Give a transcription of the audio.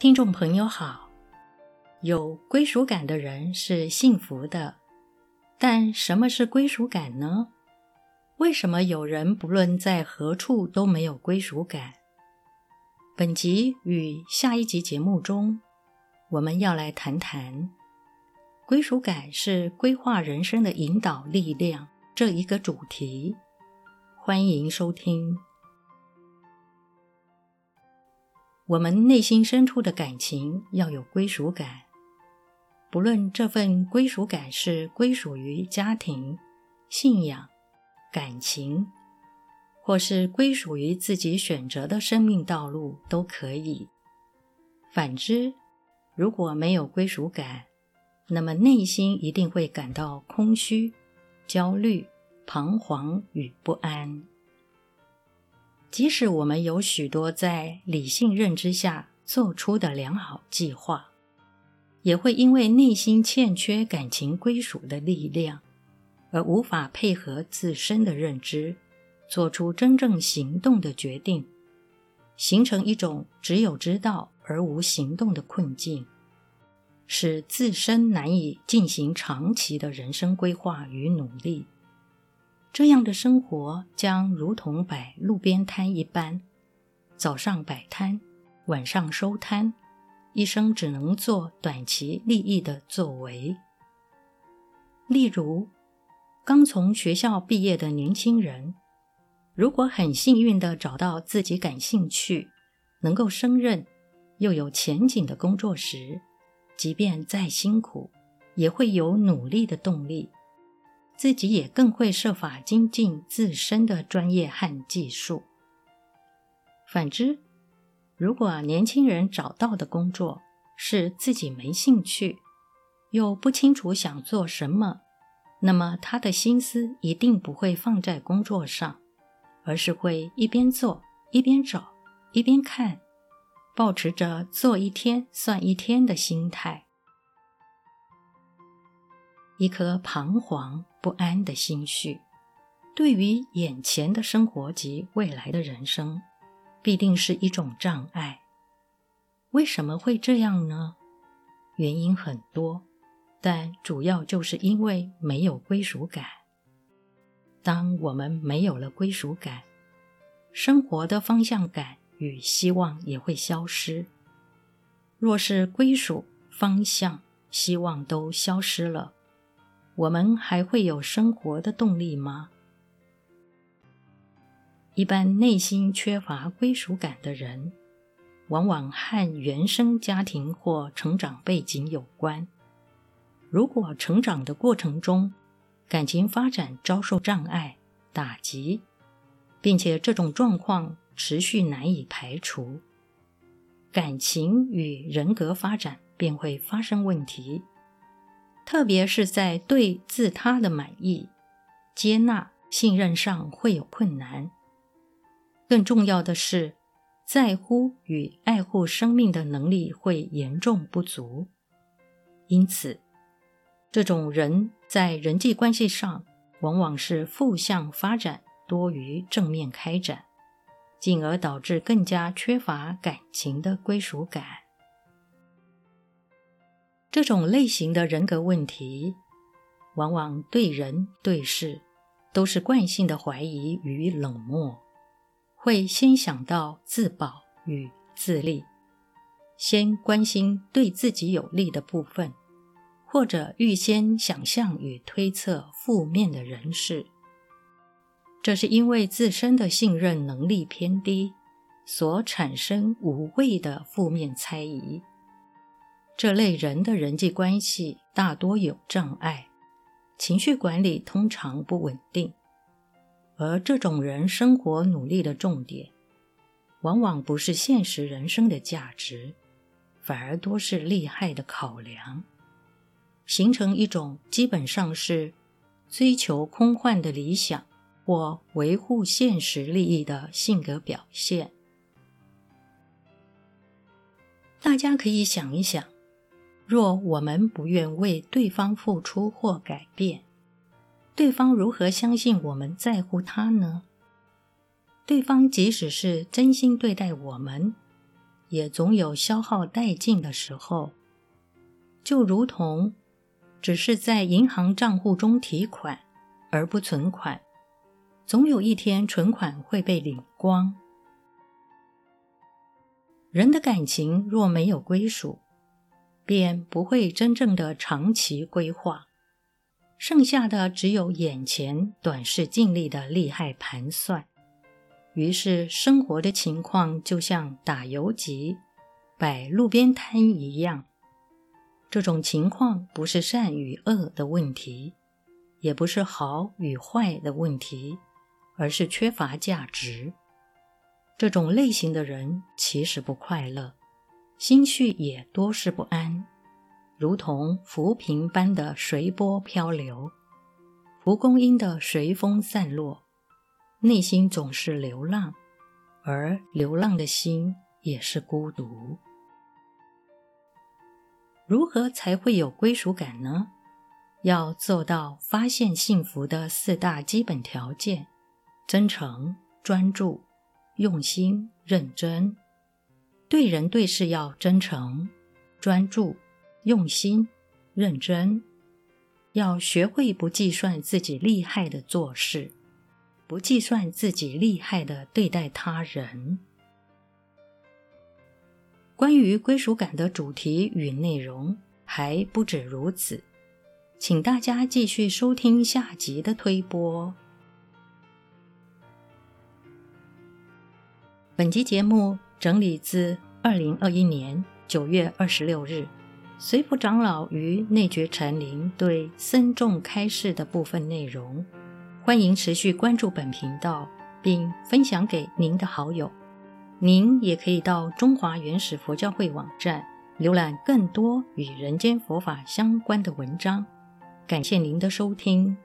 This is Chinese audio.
听众朋友好，有归属感的人是幸福的，但什么是归属感呢？为什么有人不论在何处都没有归属感？本集与下一集节目中，我们要来谈谈归属感是规划人生的引导力量这一个主题。欢迎收听。我们内心深处的感情要有归属感，不论这份归属感是归属于家庭、信仰、感情，或是归属于自己选择的生命道路，都可以。反之，如果没有归属感，那么内心一定会感到空虚、焦虑、彷徨与不安。即使我们有许多在理性认知下做出的良好计划，也会因为内心欠缺感情归属的力量，而无法配合自身的认知，做出真正行动的决定，形成一种只有知道而无行动的困境，使自身难以进行长期的人生规划与努力。这样的生活将如同摆路边摊一般，早上摆摊，晚上收摊，一生只能做短期利益的作为。例如，刚从学校毕业的年轻人，如果很幸运地找到自己感兴趣、能够胜任又有前景的工作时，即便再辛苦，也会有努力的动力。自己也更会设法精进自身的专业和技术。反之，如果年轻人找到的工作是自己没兴趣，又不清楚想做什么，那么他的心思一定不会放在工作上，而是会一边做一边找一边看，保持着做一天算一天的心态。一颗彷徨不安的心绪，对于眼前的生活及未来的人生，必定是一种障碍。为什么会这样呢？原因很多，但主要就是因为没有归属感。当我们没有了归属感，生活的方向感与希望也会消失。若是归属、方向、希望都消失了，我们还会有生活的动力吗？一般内心缺乏归属感的人，往往和原生家庭或成长背景有关。如果成长的过程中，感情发展遭受障碍、打击，并且这种状况持续难以排除，感情与人格发展便会发生问题。特别是在对自他的满意、接纳、信任上会有困难。更重要的是，在乎与爱护生命的能力会严重不足。因此，这种人在人际关系上往往是负向发展多于正面开展，进而导致更加缺乏感情的归属感。这种类型的人格问题，往往对人对事都是惯性的怀疑与冷漠，会先想到自保与自立，先关心对自己有利的部分，或者预先想象与推测负面的人事。这是因为自身的信任能力偏低，所产生无谓的负面猜疑。这类人的人际关系大多有障碍，情绪管理通常不稳定，而这种人生活努力的重点，往往不是现实人生的价值，反而多是利害的考量，形成一种基本上是追求空幻的理想或维护现实利益的性格表现。大家可以想一想。若我们不愿为对方付出或改变，对方如何相信我们在乎他呢？对方即使是真心对待我们，也总有消耗殆尽的时候。就如同只是在银行账户中提款而不存款，总有一天存款会被领光。人的感情若没有归属，便不会真正的长期规划，剩下的只有眼前短视近利的利害盘算。于是，生活的情况就像打游击、摆路边摊一样。这种情况不是善与恶的问题，也不是好与坏的问题，而是缺乏价值。这种类型的人其实不快乐，心绪也多是不安，如同浮萍般的随波漂流，蒲公英的随风散落，内心总是流浪，而流浪的心也是孤独。如何才会有归属感呢？要做到发现幸福的四大基本条件：真诚、专注。用心认真，对人对事要真诚、专注、用心、认真。要学会不计算自己利害的做事，不计算自己利害的对待他人。关于归属感的主题与内容还不止如此，请大家继续收听下集的推播。本集节目整理自二零二一年九月二十六日，随佛长老于内觉禅林对僧众开示的部分内容。欢迎持续关注本频道，并分享给您的好友。您也可以到中华原始佛教会网站浏览更多与人间佛法相关的文章。感谢您的收听。